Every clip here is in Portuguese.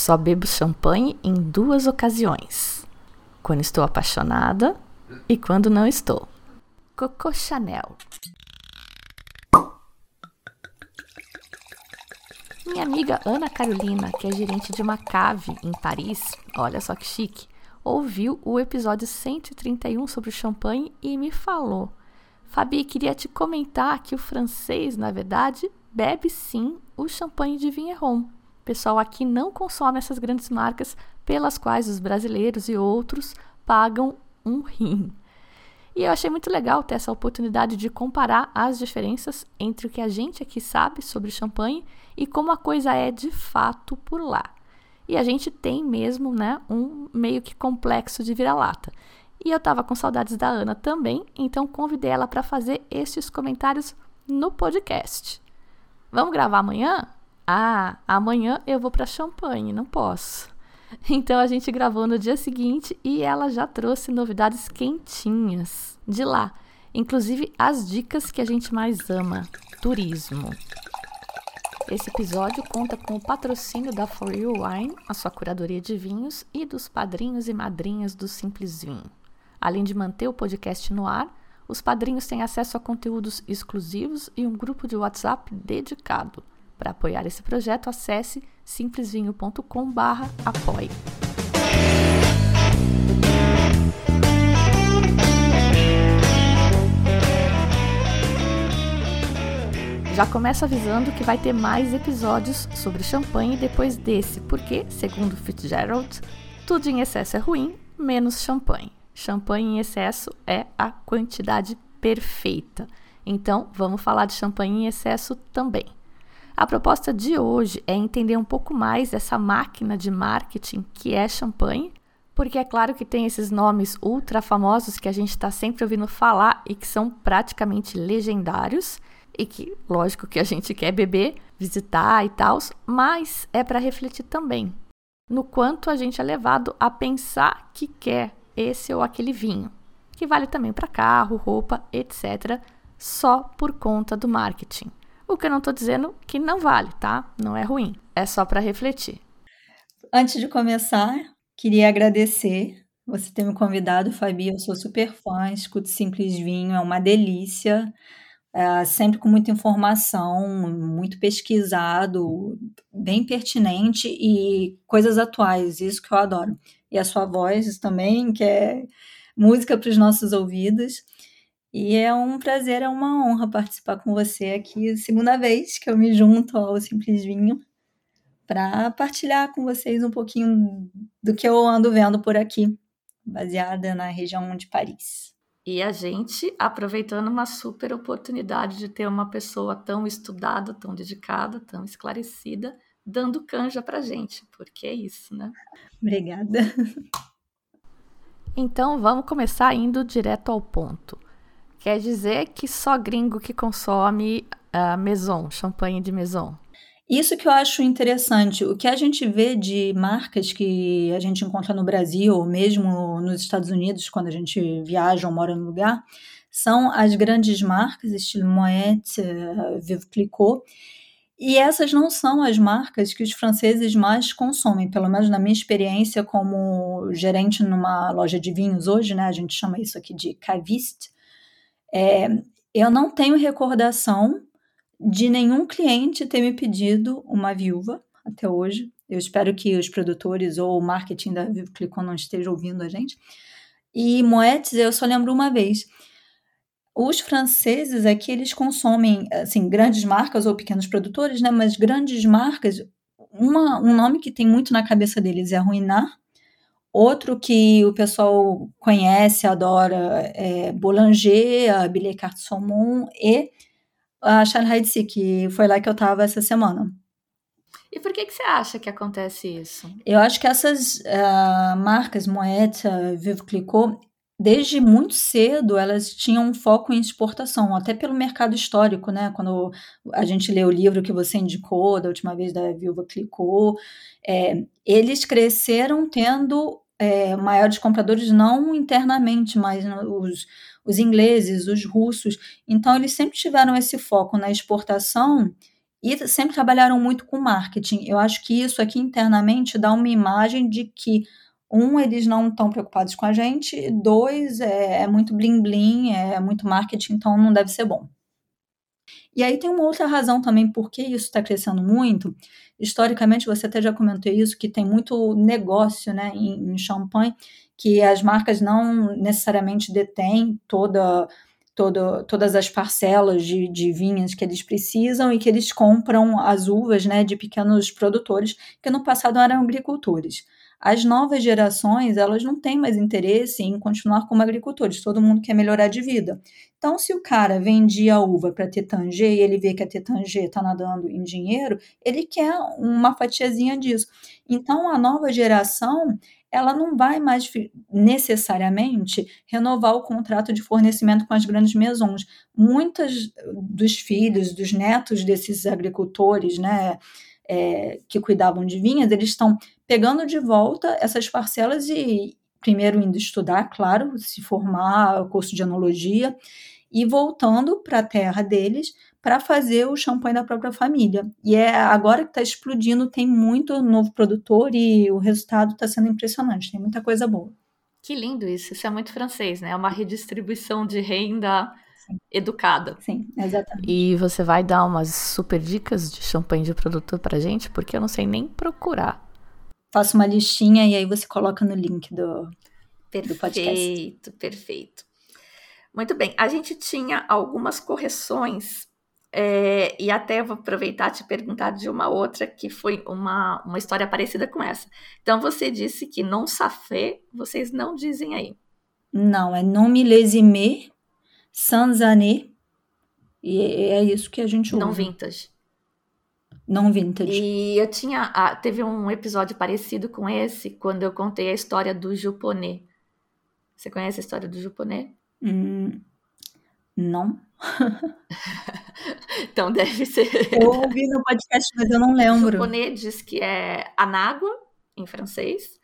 Só bebo champanhe em duas ocasiões: quando estou apaixonada e quando não estou. Coco Chanel. Minha amiga Ana Carolina, que é gerente de uma cave em Paris, olha só que chique, ouviu o episódio 131 sobre o champanhe e me falou: Fabi, queria te comentar que o francês, na verdade, bebe sim o champanhe de Vigneron pessoal aqui não consome essas grandes marcas pelas quais os brasileiros e outros pagam um rim. E eu achei muito legal ter essa oportunidade de comparar as diferenças entre o que a gente aqui sabe sobre champanhe e como a coisa é de fato por lá. E a gente tem mesmo, né, um meio que complexo de vira-lata. E eu estava com saudades da Ana também, então convidei ela para fazer estes comentários no podcast. Vamos gravar amanhã? Ah, amanhã eu vou para Champagne, não posso. Então a gente gravou no dia seguinte e ela já trouxe novidades quentinhas de lá, inclusive as dicas que a gente mais ama: turismo. Esse episódio conta com o patrocínio da For You Wine, a sua curadoria de vinhos, e dos padrinhos e madrinhas do Simples Vinho. Além de manter o podcast no ar, os padrinhos têm acesso a conteúdos exclusivos e um grupo de WhatsApp dedicado. Para apoiar esse projeto, acesse simplesvinho.com/apoie. Já começo avisando que vai ter mais episódios sobre champanhe depois desse, porque, segundo Fitzgerald, tudo em excesso é ruim, menos champanhe. Champanhe em excesso é a quantidade perfeita. Então, vamos falar de champanhe em excesso também. A proposta de hoje é entender um pouco mais dessa máquina de marketing que é champanhe, porque é claro que tem esses nomes ultra famosos que a gente está sempre ouvindo falar e que são praticamente legendários e que, lógico, que a gente quer beber, visitar e tal, mas é para refletir também no quanto a gente é levado a pensar que quer esse ou aquele vinho, que vale também para carro, roupa, etc., só por conta do marketing. O que eu não estou dizendo que não vale, tá? Não é ruim. É só para refletir. Antes de começar, queria agradecer você ter me convidado, Fabi. Eu sou super fã, escuto Simples Vinho, é uma delícia. É, sempre com muita informação, muito pesquisado, bem pertinente e coisas atuais, isso que eu adoro. E a sua voz também, que é música para os nossos ouvidos. E é um prazer, é uma honra participar com você aqui, segunda vez que eu me junto ao Simples Vinho, para partilhar com vocês um pouquinho do que eu ando vendo por aqui, baseada na região de Paris. E a gente aproveitando uma super oportunidade de ter uma pessoa tão estudada, tão dedicada, tão esclarecida, dando canja para gente, porque é isso, né? Obrigada. Então vamos começar indo direto ao ponto. Quer dizer que só gringo que consome uh, Maison, champanhe de Maison. Isso que eu acho interessante. O que a gente vê de marcas que a gente encontra no Brasil, ou mesmo nos Estados Unidos, quando a gente viaja ou mora no lugar, são as grandes marcas, estilo Moet, uh, Vive Clicquot. E essas não são as marcas que os franceses mais consomem, pelo menos na minha experiência como gerente numa loja de vinhos hoje, né? A gente chama isso aqui de caviste. É, eu não tenho recordação de nenhum cliente ter me pedido uma viúva até hoje. Eu espero que os produtores ou o marketing da Vivo Clicon não estejam ouvindo a gente. E Moetes, eu só lembro uma vez. Os franceses aqui, eles consomem, assim, grandes marcas ou pequenos produtores, né? Mas grandes marcas, uma, um nome que tem muito na cabeça deles é Ruinar, Outro que o pessoal conhece, adora, é Boulanger, a Billet Carte Saumon e a Shanghai Tse, que foi lá que eu estava essa semana. E por que, que você acha que acontece isso? Eu acho que essas uh, marcas, Moet, Vivo Clicquot, desde muito cedo elas tinham um foco em exportação, até pelo mercado histórico, né? Quando a gente lê o livro que você indicou da última vez da Viúva Clicou, é, eles cresceram tendo é, maiores compradores não internamente, mas os, os ingleses, os russos. Então eles sempre tiveram esse foco na exportação e sempre trabalharam muito com marketing. Eu acho que isso aqui internamente dá uma imagem de que um, eles não estão preocupados com a gente, dois, é, é muito bling, é muito marketing, então não deve ser bom. E aí tem uma outra razão também por que isso está crescendo muito. Historicamente, você até já comentou isso, que tem muito negócio né, em, em champanhe, que as marcas não necessariamente detêm toda todo, todas as parcelas de, de vinhas que eles precisam e que eles compram as uvas né, de pequenos produtores que no passado eram agricultores. As novas gerações, elas não têm mais interesse em continuar como agricultores, todo mundo quer melhorar de vida. Então, se o cara vendia a uva para Tetangê e ele vê que a Tetangê está nadando em dinheiro, ele quer uma fatiazinha disso. Então, a nova geração, ela não vai mais necessariamente renovar o contrato de fornecimento com as grandes maisons. Muitos dos filhos, dos netos desses agricultores, né, é, que cuidavam de vinhas, eles estão pegando de volta essas parcelas e primeiro indo estudar, claro, se formar, curso de enologia, e voltando para a terra deles para fazer o champanhe da própria família. E é agora que está explodindo, tem muito novo produtor e o resultado está sendo impressionante, tem muita coisa boa. Que lindo isso, isso é muito francês, né? É uma redistribuição de renda Sim. educada. Sim, exatamente. E você vai dar umas super dicas de champanhe de produtor para gente, porque eu não sei nem procurar. Faça uma listinha e aí você coloca no link do, perfeito, do podcast. Perfeito, perfeito. Muito bem, a gente tinha algumas correções é, e até vou aproveitar e te perguntar de uma outra que foi uma, uma história parecida com essa. Então você disse que non safé, vocês não dizem aí. Não, é non millésime, sans année. E é isso que a gente usa. Não vintage. Não vintage. E eu tinha. Ah, teve um episódio parecido com esse quando eu contei a história do Juponê. Você conhece a história do Juponê? Hum, não. então deve ser. Eu ouvi no podcast, mas eu não lembro. Japonês diz que é anágua, em francês,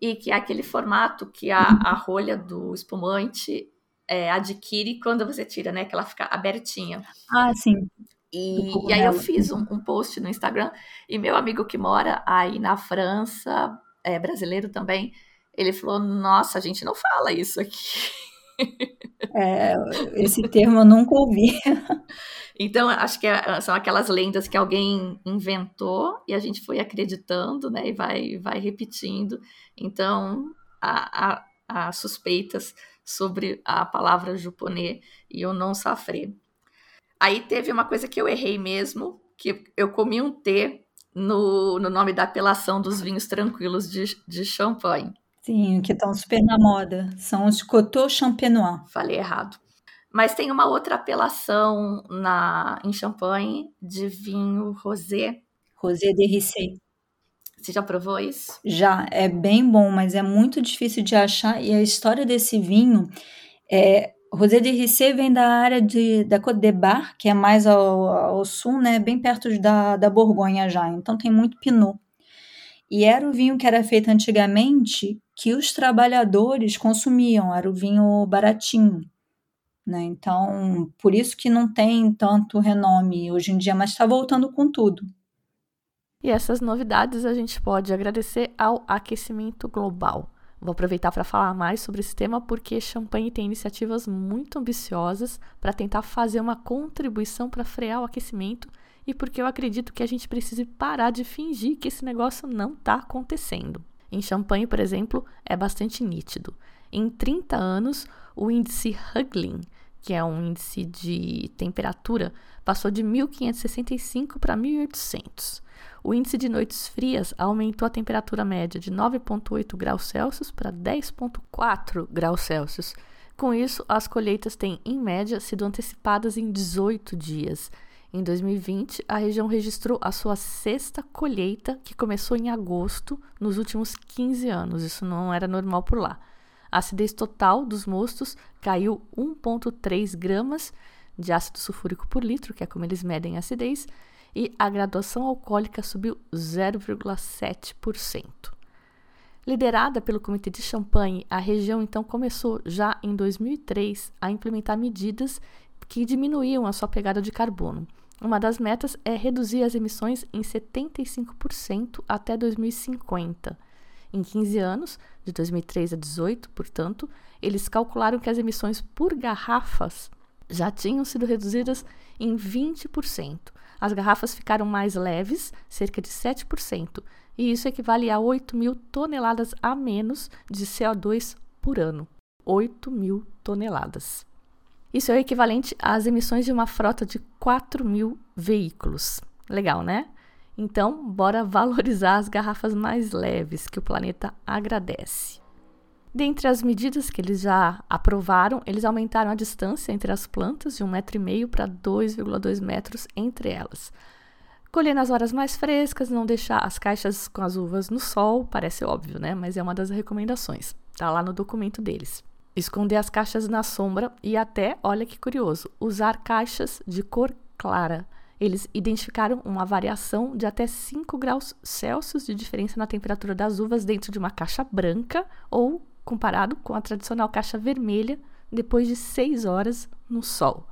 e que é aquele formato que a, a rolha do espumante é, adquire quando você tira, né? Que ela fica abertinha. Ah, sim. E, e aí eu fiz um, um, post no Instagram, e meu amigo que mora aí na França, é brasileiro também, ele falou: Nossa, a gente não fala isso aqui. É, esse termo eu nunca ouvi. Então, acho que é, são aquelas lendas que alguém inventou e a gente foi acreditando, né? E vai, vai repetindo. Então, há, há, há suspeitas sobre a palavra juponê e o não safré. Aí teve uma coisa que eu errei mesmo, que eu comi um T no, no nome da apelação dos vinhos tranquilos de, de champanhe. Sim, que estão super na moda. São os Coteau Champenois. Falei errado. Mas tem uma outra apelação na, em Champagne de vinho rosé. Rosé de Rissé. Você já provou isso? Já, é bem bom, mas é muito difícil de achar. E a história desse vinho é. Rosé de Rissé vem da área de, da Côte de Bar, que é mais ao, ao sul, né, bem perto da, da Borgonha já. Então tem muito Pinot. E era o vinho que era feito antigamente que os trabalhadores consumiam, era o vinho baratinho. Né? Então, por isso que não tem tanto renome hoje em dia, mas está voltando com tudo. E essas novidades a gente pode agradecer ao aquecimento global. Vou aproveitar para falar mais sobre esse tema porque Champagne tem iniciativas muito ambiciosas para tentar fazer uma contribuição para frear o aquecimento e porque eu acredito que a gente precise parar de fingir que esse negócio não está acontecendo. Em Champagne, por exemplo, é bastante nítido. Em 30 anos, o índice Huglin, que é um índice de temperatura, passou de 1565 para 1800. O índice de noites frias aumentou a temperatura média de 9,8 graus Celsius para 10,4 graus Celsius. Com isso, as colheitas têm, em média, sido antecipadas em 18 dias em 2020, a região registrou a sua sexta colheita, que começou em agosto, nos últimos 15 anos. Isso não era normal por lá. A acidez total dos mostos caiu 1,3 gramas de ácido sulfúrico por litro, que é como eles medem a acidez, e a graduação alcoólica subiu 0,7%. Liderada pelo Comitê de Champagne, a região então começou já em 2003 a implementar medidas que diminuíam a sua pegada de carbono. Uma das metas é reduzir as emissões em 75% até 2050. Em 15 anos, de 2003 a 18, portanto, eles calcularam que as emissões por garrafas já tinham sido reduzidas em 20%. As garrafas ficaram mais leves, cerca de 7%, e isso equivale a 8 mil toneladas a menos de CO2 por ano. 8 mil toneladas. Isso é o equivalente às emissões de uma frota de 4 mil veículos. Legal, né? Então, bora valorizar as garrafas mais leves que o planeta agradece. Dentre as medidas que eles já aprovaram, eles aumentaram a distância entre as plantas de 1,5 metro e meio para 2,2 metros entre elas. Colher nas horas mais frescas, não deixar as caixas com as uvas no sol, parece óbvio, né? Mas é uma das recomendações. Tá lá no documento deles. Esconder as caixas na sombra e até, olha que curioso, usar caixas de cor clara. Eles identificaram uma variação de até 5 graus Celsius de diferença na temperatura das uvas dentro de uma caixa branca ou comparado com a tradicional caixa vermelha depois de 6 horas no sol.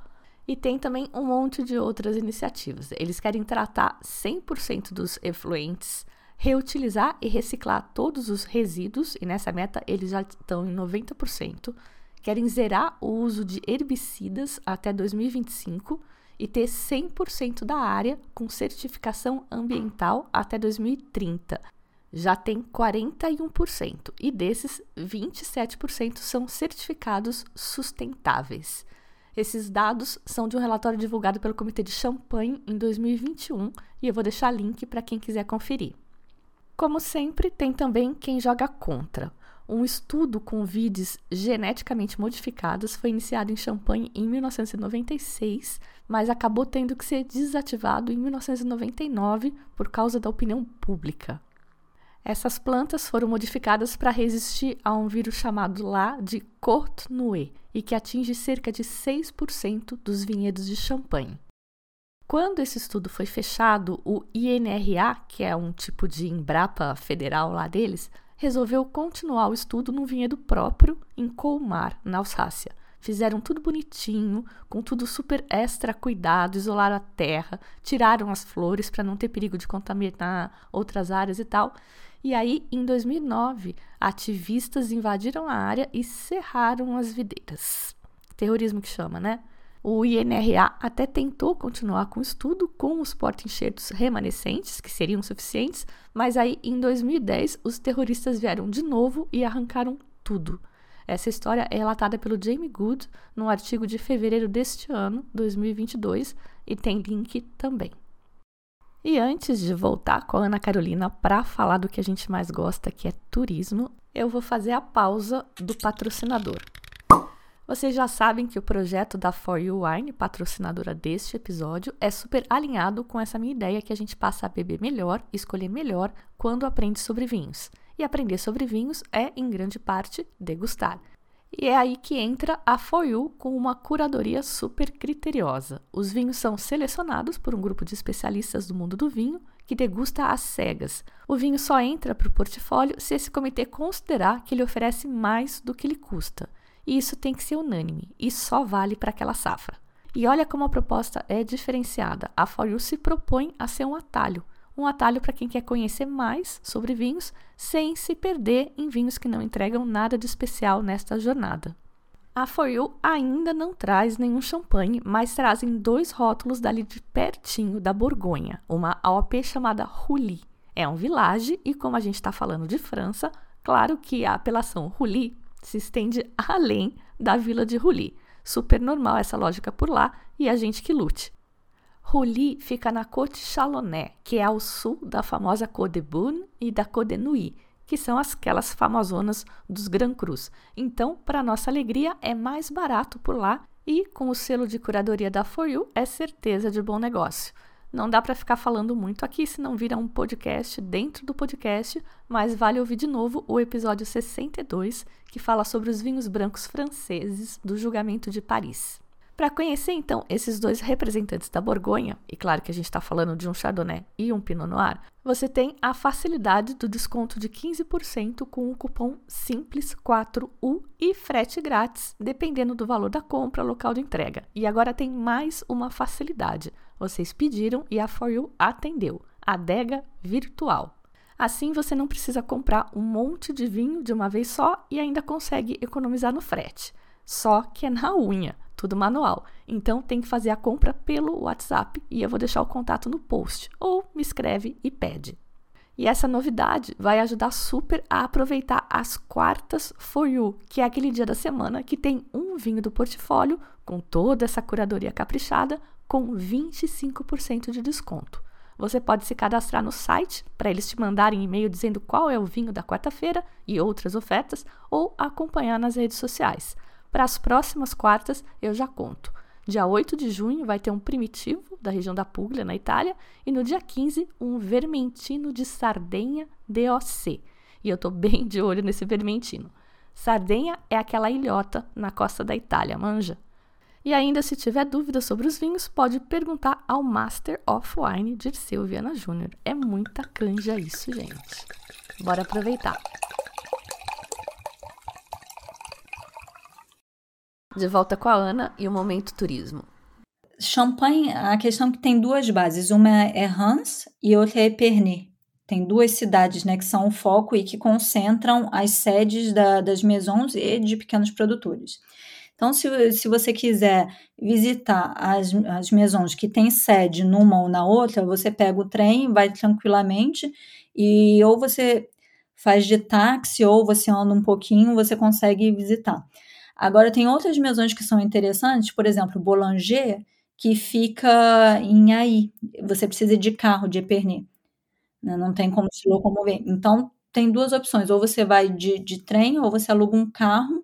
E tem também um monte de outras iniciativas. Eles querem tratar 100% dos efluentes reutilizar e reciclar todos os resíduos, e nessa meta eles já estão em 90%, querem zerar o uso de herbicidas até 2025 e ter 100% da área com certificação ambiental até 2030. Já tem 41% e desses 27% são certificados sustentáveis. Esses dados são de um relatório divulgado pelo Comitê de Champagne em 2021 e eu vou deixar link para quem quiser conferir. Como sempre, tem também quem joga contra. Um estudo com vides geneticamente modificados foi iniciado em Champagne em 1996, mas acabou tendo que ser desativado em 1999 por causa da opinião pública. Essas plantas foram modificadas para resistir a um vírus chamado lá de Courtenay e que atinge cerca de 6% dos vinhedos de Champagne. Quando esse estudo foi fechado, o INRA, que é um tipo de Embrapa federal lá deles, resolveu continuar o estudo num vinhedo próprio em Colmar, na Alsácia. Fizeram tudo bonitinho, com tudo super extra cuidado, isolaram a terra, tiraram as flores para não ter perigo de contaminar outras áreas e tal. E aí, em 2009, ativistas invadiram a área e cerraram as videiras. Terrorismo que chama, né? O INRA até tentou continuar com o estudo com os porta-enxertos remanescentes, que seriam suficientes, mas aí em 2010 os terroristas vieram de novo e arrancaram tudo. Essa história é relatada pelo Jamie Good num artigo de fevereiro deste ano, 2022, e tem link também. E antes de voltar com a Ana Carolina para falar do que a gente mais gosta, que é turismo, eu vou fazer a pausa do patrocinador. Vocês já sabem que o projeto da For You Wine, patrocinadora deste episódio, é super alinhado com essa minha ideia que a gente passa a beber melhor, escolher melhor quando aprende sobre vinhos. E aprender sobre vinhos é, em grande parte, degustar. E é aí que entra a For You com uma curadoria super criteriosa. Os vinhos são selecionados por um grupo de especialistas do mundo do vinho que degusta às cegas. O vinho só entra para o portfólio se esse comitê considerar que ele oferece mais do que lhe custa. E isso tem que ser unânime e só vale para aquela safra. E olha como a proposta é diferenciada. A For You se propõe a ser um atalho, um atalho para quem quer conhecer mais sobre vinhos sem se perder em vinhos que não entregam nada de especial nesta jornada. A For You ainda não traz nenhum champanhe, mas trazem dois rótulos dali de pertinho da Borgonha, uma AOP chamada Rouly. É um village e como a gente está falando de França, claro que a apelação Rouly se estende além da vila de Rouly. Super normal essa lógica por lá e a gente que lute. Rouly fica na Côte Chalonnais, que é ao sul da famosa Côte de Beaune e da Côte de Nuit, que são aquelas famosonas dos Grand Crus. Então, para nossa alegria, é mais barato por lá e, com o selo de curadoria da For You, é certeza de bom negócio. Não dá para ficar falando muito aqui, senão vira um podcast dentro do podcast, mas vale ouvir de novo o episódio 62, que fala sobre os vinhos brancos franceses do julgamento de Paris. Para conhecer então esses dois representantes da Borgonha, e claro que a gente está falando de um Chardonnay e um Pinot Noir, você tem a facilidade do desconto de 15% com o cupom SIMPLES4U e frete grátis, dependendo do valor da compra, local de entrega. E agora tem mais uma facilidade. Vocês pediram e a For You atendeu. Adega virtual. Assim você não precisa comprar um monte de vinho de uma vez só e ainda consegue economizar no frete. Só que é na unha tudo manual. Então tem que fazer a compra pelo WhatsApp e eu vou deixar o contato no post ou me escreve e pede. E essa novidade vai ajudar super a aproveitar as quartas for you, que é aquele dia da semana que tem um vinho do portfólio com toda essa curadoria caprichada com 25% de desconto. Você pode se cadastrar no site para eles te mandarem e-mail dizendo qual é o vinho da quarta-feira e outras ofertas ou acompanhar nas redes sociais. Para as próximas quartas, eu já conto. Dia 8 de junho vai ter um primitivo da região da Puglia, na Itália, e no dia 15, um vermentino de Sardenha DOC. E eu estou bem de olho nesse vermentino. Sardenha é aquela ilhota na costa da Itália, manja? E ainda, se tiver dúvidas sobre os vinhos, pode perguntar ao Master of Wine Dirceu Viana Júnior. É muita canja isso, gente. Bora aproveitar. De volta com a Ana e o Momento Turismo. Champagne, a questão é que tem duas bases, uma é Reims e outra é Epernay. Tem duas cidades né, que são o foco e que concentram as sedes da, das maisons e de pequenos produtores. Então, se, se você quiser visitar as, as maisons que têm sede numa ou na outra, você pega o trem, vai tranquilamente e ou você faz de táxi ou você anda um pouquinho, você consegue visitar. Agora, tem outras mesões que são interessantes, por exemplo, Boulanger, que fica em Aí. Você precisa de carro, de Epernay. Né? Não tem como se locomover. Então, tem duas opções. Ou você vai de, de trem, ou você aluga um carro,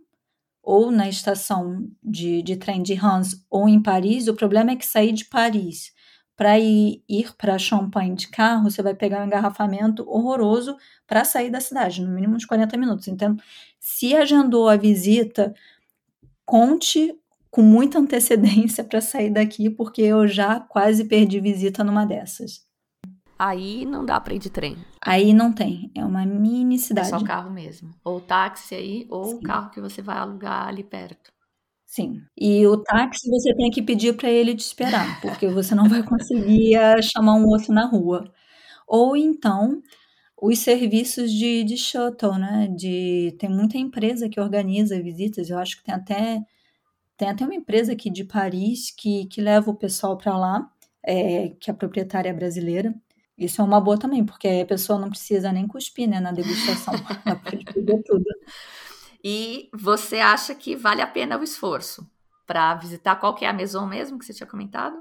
ou na estação de, de trem de Reims, ou em Paris. O problema é que sair de Paris para ir, ir para Champagne de carro, você vai pegar um engarrafamento horroroso para sair da cidade, no mínimo uns 40 minutos. Então, se agendou a visita conte com muita antecedência para sair daqui, porque eu já quase perdi visita numa dessas. Aí não dá para ir de trem. Aí não tem, é uma mini cidade. É só carro mesmo. Ou táxi aí, ou o carro que você vai alugar ali perto. Sim. E o táxi você tem que pedir para ele te esperar, porque você não vai conseguir eh, chamar um outro na rua. Ou então os serviços de, de shuttle, né? De, tem muita empresa que organiza visitas. Eu acho que tem até, tem até uma empresa aqui de Paris que, que leva o pessoal para lá, é, que a proprietária é brasileira. Isso é uma boa também, porque a pessoa não precisa nem cuspir né, na degustação, tudo. E você acha que vale a pena o esforço para visitar qual que é a maison mesmo que você tinha comentado?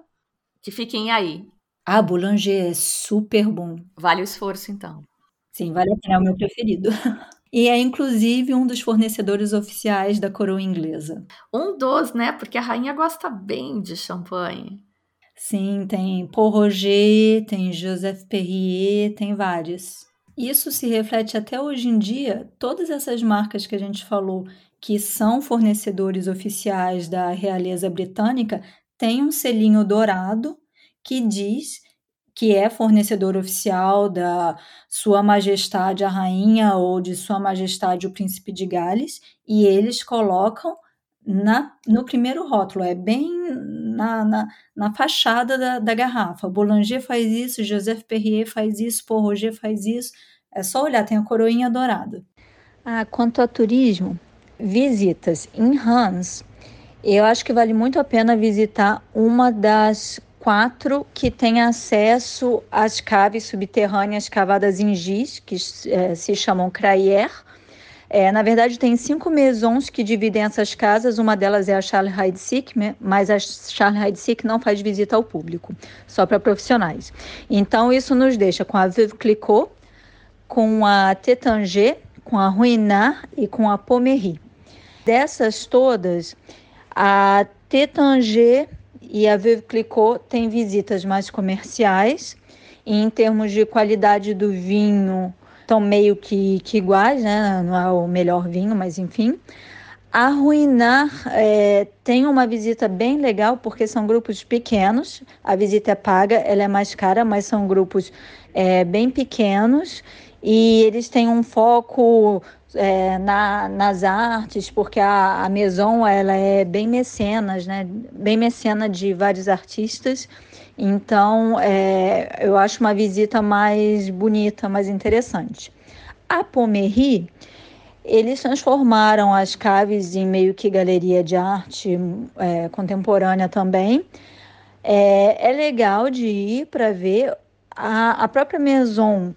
Que fiquem aí. Ah, Boulanger é super bom. Vale o esforço, então. Sim, vale a pena, é o meu preferido. E é inclusive um dos fornecedores oficiais da coroa inglesa. Um dos, né? Porque a rainha gosta bem de champanhe. Sim, tem Paul Roger, tem Joseph Perrier, tem vários. Isso se reflete até hoje em dia, todas essas marcas que a gente falou que são fornecedores oficiais da realeza britânica têm um selinho dourado que diz que é fornecedor oficial da Sua Majestade a Rainha ou de Sua Majestade o Príncipe de Gales, e eles colocam na, no primeiro rótulo, é bem na, na, na fachada da, da, garrafa. Boulanger faz isso, Joseph Perrier faz isso, Paul Roger faz isso. É só olhar, tem a coroinha dourada. Ah, quanto a turismo, visitas em Hans, eu acho que vale muito a pena visitar uma das quatro que têm acesso às caves subterrâneas cavadas em giz, que é, se chamam Crayer. É, na verdade, tem cinco maisons que dividem essas casas. Uma delas é a Charles Heidsick, mas a Charles Heidsick não faz visita ao público, só para profissionais. Então, isso nos deixa com a Veuve Clicquot, com a Tétanger, com a Ruinart e com a Pommery. Dessas todas, a Tétanger e a Veuve Clicquot tem visitas mais comerciais. E em termos de qualidade do vinho, estão meio que, que iguais, né? Não é o melhor vinho, mas enfim. A Ruinar é, tem uma visita bem legal porque são grupos pequenos. A visita é paga, ela é mais cara, mas são grupos é, bem pequenos e eles têm um foco é, na, nas artes, porque a, a Maison ela é bem mecenas, né? Bem mecena de vários artistas. Então, é, eu acho uma visita mais bonita, mais interessante. A Pomery, eles transformaram as caves em meio que galeria de arte é, contemporânea também. É, é legal de ir para ver. A, a própria Maison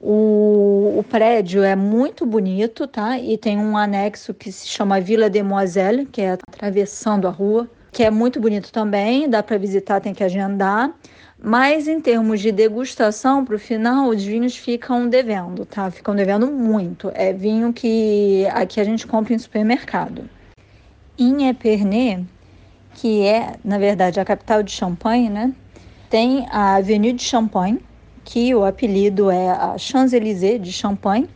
o, o, prédio é muito bonito, tá? E tem um anexo que se chama Vila Demoiselle, que é atravessando a rua, que é muito bonito também, dá para visitar, tem que agendar. Mas em termos de degustação, para o final, os vinhos ficam devendo, tá? Ficam devendo muito. É vinho que aqui a gente compra em supermercado. Em Epernay, que é, na verdade, a capital de Champagne, né? Tem a Avenue de Champagne, que o apelido é a Champs-Élysées de Champagne,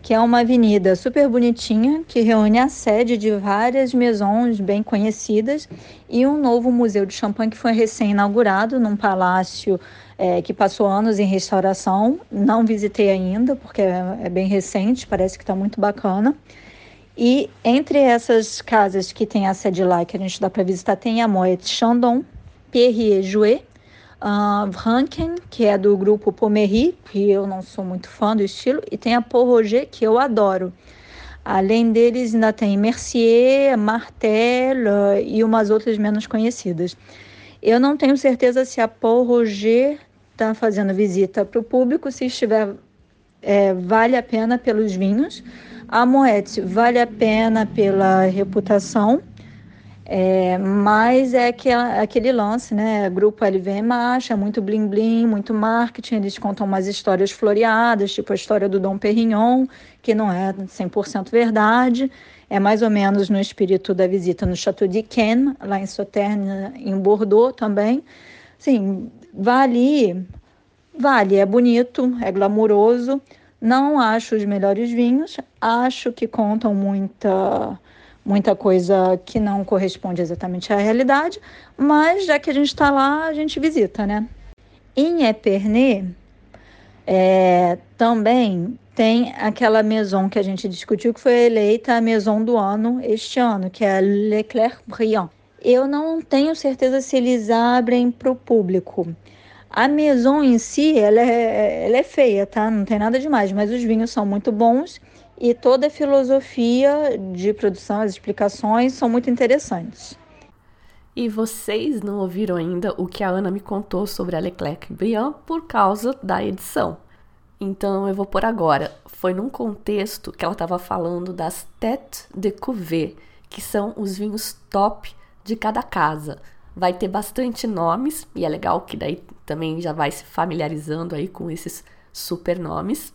que é uma avenida super bonitinha que reúne a sede de várias maisons bem conhecidas e um novo museu de champanhe que foi recém-inaugurado num palácio é, que passou anos em restauração. Não visitei ainda porque é, é bem recente, parece que está muito bacana. E entre essas casas que tem a sede lá que a gente dá para visitar tem a Moet Chandon, Perrier Jouet, uh, Franken, que é do grupo Pomery, que eu não sou muito fã do estilo, e tem a Paul Roger, que eu adoro. Além deles, ainda tem Mercier, Martel uh, e umas outras menos conhecidas. Eu não tenho certeza se a Paul Roger está fazendo visita para o público, se estiver, é, vale a pena pelos vinhos. A Moet vale a pena pela reputação é, mas é que, aquele lance, né? Grupo LVM acha muito bling bling, muito marketing. Eles contam umas histórias floreadas, tipo a história do Dom Perignon, que não é 100% verdade. É mais ou menos no espírito da visita no Chateau de Ken, lá em Sauternes, em Bordeaux também. Sim, vale, vale, é bonito, é glamuroso. Não acho os melhores vinhos, acho que contam muita muita coisa que não corresponde exatamente à realidade, mas já que a gente está lá, a gente visita, né? Em Epernay, é, também tem aquela maison que a gente discutiu, que foi eleita a maison do ano este ano, que é a Leclerc Briand. Eu não tenho certeza se eles abrem para o público. A maison em si, ela é, ela é feia, tá? Não tem nada demais, mas os vinhos são muito bons e toda a filosofia de produção, as explicações são muito interessantes. E vocês não ouviram ainda o que a Ana me contou sobre a Leclerc Briand por causa da edição. Então eu vou por agora. Foi num contexto que ela estava falando das têtes de cuvée, que são os vinhos top de cada casa. Vai ter bastante nomes e é legal que daí também já vai se familiarizando aí com esses super nomes.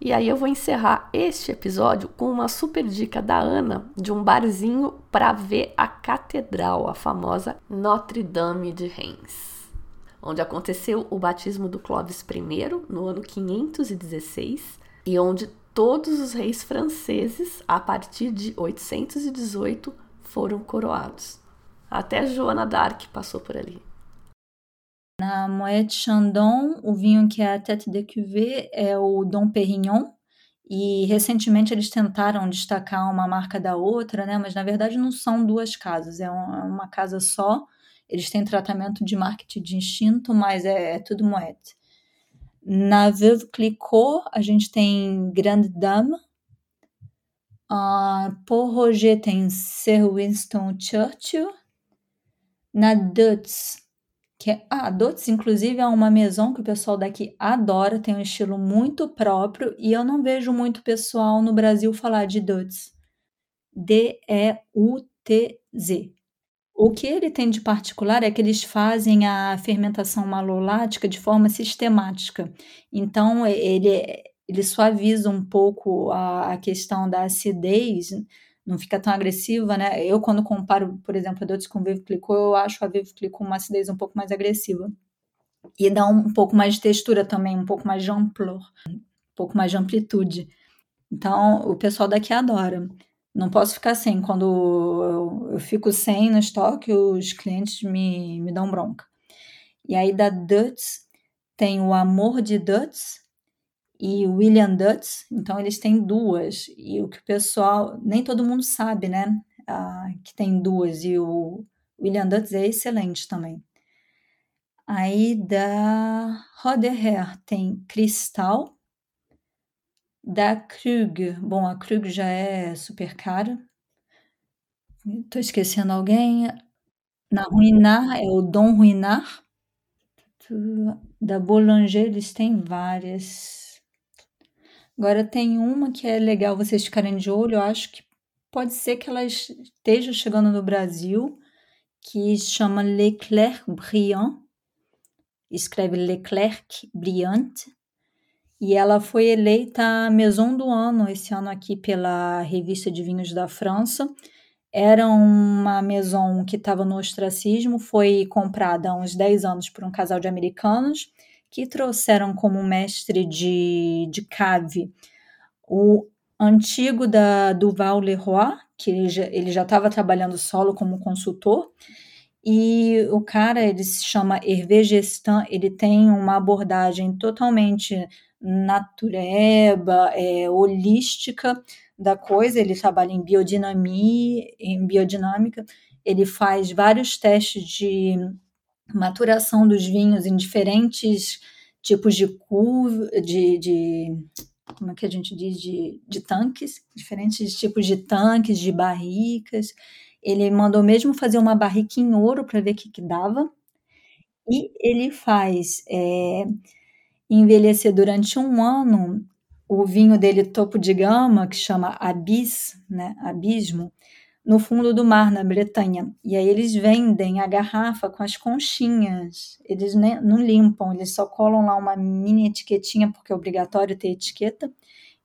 E aí eu vou encerrar este episódio com uma super dica da Ana de um barzinho para ver a catedral, a famosa Notre Dame de Reims, onde aconteceu o batismo do Clovis I no ano 516 e onde todos os reis franceses, a partir de 818, foram coroados. Até Joana d'Arc passou por ali. Na Moët Chandon, o vinho que é a tête de cuvée é o Dom Perignon. E recentemente eles tentaram destacar uma marca da outra, né? Mas na verdade não são duas casas, é uma casa só. Eles têm tratamento de marketing de instinto, mas é, é tudo Moët. Na Veuve Clicquot, a gente tem Grande Dame. Uh, Paul Roger tem Sir Winston Churchill. Na Dutz, que é, ah, Dots, inclusive, é uma maison que o pessoal daqui adora, tem um estilo muito próprio, e eu não vejo muito pessoal no Brasil falar de Dots. D-E-U-T-Z. O que ele tem de particular é que eles fazem a fermentação malolática de forma sistemática. Então, ele, ele suaviza um pouco a, a questão da acidez não fica tão agressiva, né? Eu, quando comparo, por exemplo, a Dotes com Vivo Clicou, eu acho a Vivo Clicou uma acidez um pouco mais agressiva. E dá um, um pouco mais de textura também, um pouco mais de amplor, um pouco mais de amplitude. Então, o pessoal daqui adora. Não posso ficar sem. Quando eu, eu fico sem no estoque, os clientes me, me dão bronca. E aí da Dutz tem o Amor de Dutz e William Dutz. Então eles têm duas. E o que o pessoal. Nem todo mundo sabe, né? Ah, que tem duas. E o William Dutz é excelente também. Aí da Rodeher tem Cristal. Da Krug, bom, a Krug já é super cara. Estou esquecendo alguém. Na Ruinar é o Dom Ruinar. Da Boulanger eles têm várias. Agora tem uma que é legal vocês ficarem de olho, eu acho que pode ser que ela esteja chegando no Brasil, que chama Leclerc Brillant. Escreve Leclerc Briante, e ela foi eleita Maison do Ano esse ano aqui pela Revista de Vinhos da França. Era uma maison que estava no ostracismo, foi comprada há uns 10 anos por um casal de americanos que trouxeram como mestre de, de cave o antigo da Duval Leroy, que ele já estava trabalhando solo como consultor, e o cara, ele se chama Hervé Gestin, ele tem uma abordagem totalmente natureba, é, holística da coisa, ele trabalha em biodinamia, em biodinâmica, ele faz vários testes de maturação dos vinhos em diferentes tipos de curva, de, de como é que a gente diz, de, de tanques, diferentes tipos de tanques, de barricas, ele mandou mesmo fazer uma barrica em ouro para ver o que, que dava. E ele faz é, envelhecer durante um ano o vinho dele topo de gama, que chama Abis, né, Abismo, no fundo do mar, na Bretanha. E aí eles vendem a garrafa com as conchinhas. Eles nem, não limpam, eles só colam lá uma mini etiquetinha, porque é obrigatório ter etiqueta,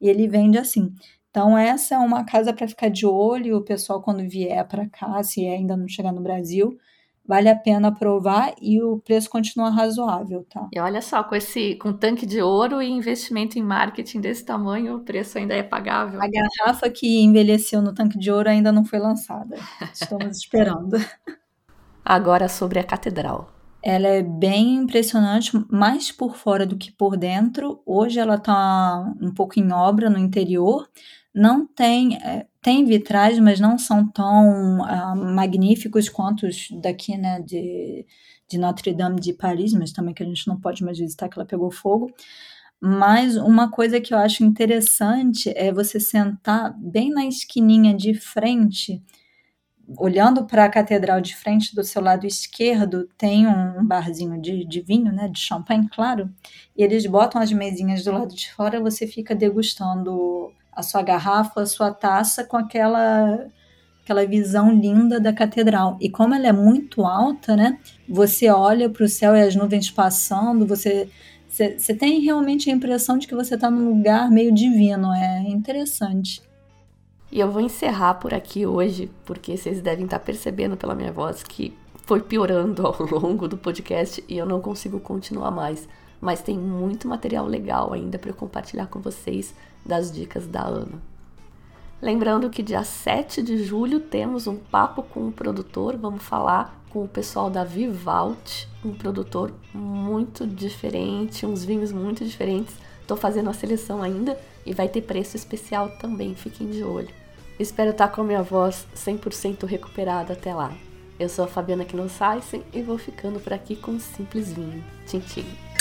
e ele vende assim. Então, essa é uma casa para ficar de olho. O pessoal, quando vier para cá, se ainda não chegar no Brasil, vale a pena provar e o preço continua razoável, tá? E olha só, com esse com tanque de ouro e investimento em marketing desse tamanho, o preço ainda é pagável. A garrafa que envelheceu no tanque de ouro ainda não foi lançada. Estamos esperando. Agora sobre a catedral. Ela é bem impressionante, mais por fora do que por dentro. Hoje ela está um pouco em obra no interior, não tem, é, tem vitrais, mas não são tão uh, magníficos quanto os daqui, né, de, de Notre Dame de Paris, mas também que a gente não pode mais visitar, que ela pegou fogo. Mas uma coisa que eu acho interessante é você sentar bem na esquininha de frente, olhando para a catedral de frente do seu lado esquerdo, tem um barzinho de, de vinho, né, de champanhe, claro, e eles botam as mesinhas do lado de fora, você fica degustando a sua garrafa, a sua taça com aquela aquela visão linda da catedral. E como ela é muito alta, né? Você olha para o céu e as nuvens passando, você você tem realmente a impressão de que você está num lugar meio divino. É interessante. E eu vou encerrar por aqui hoje, porque vocês devem estar percebendo pela minha voz que foi piorando ao longo do podcast e eu não consigo continuar mais. Mas tem muito material legal ainda para eu compartilhar com vocês das dicas da Ana. Lembrando que dia 7 de julho temos um papo com o produtor, vamos falar com o pessoal da Vivalt, um produtor muito diferente, uns vinhos muito diferentes. Estou fazendo a seleção ainda e vai ter preço especial também, fiquem de olho. Espero estar com a minha voz 100% recuperada até lá. Eu sou a Fabiana Knossaisen e vou ficando por aqui com um simples vinho. Tchim, tchim.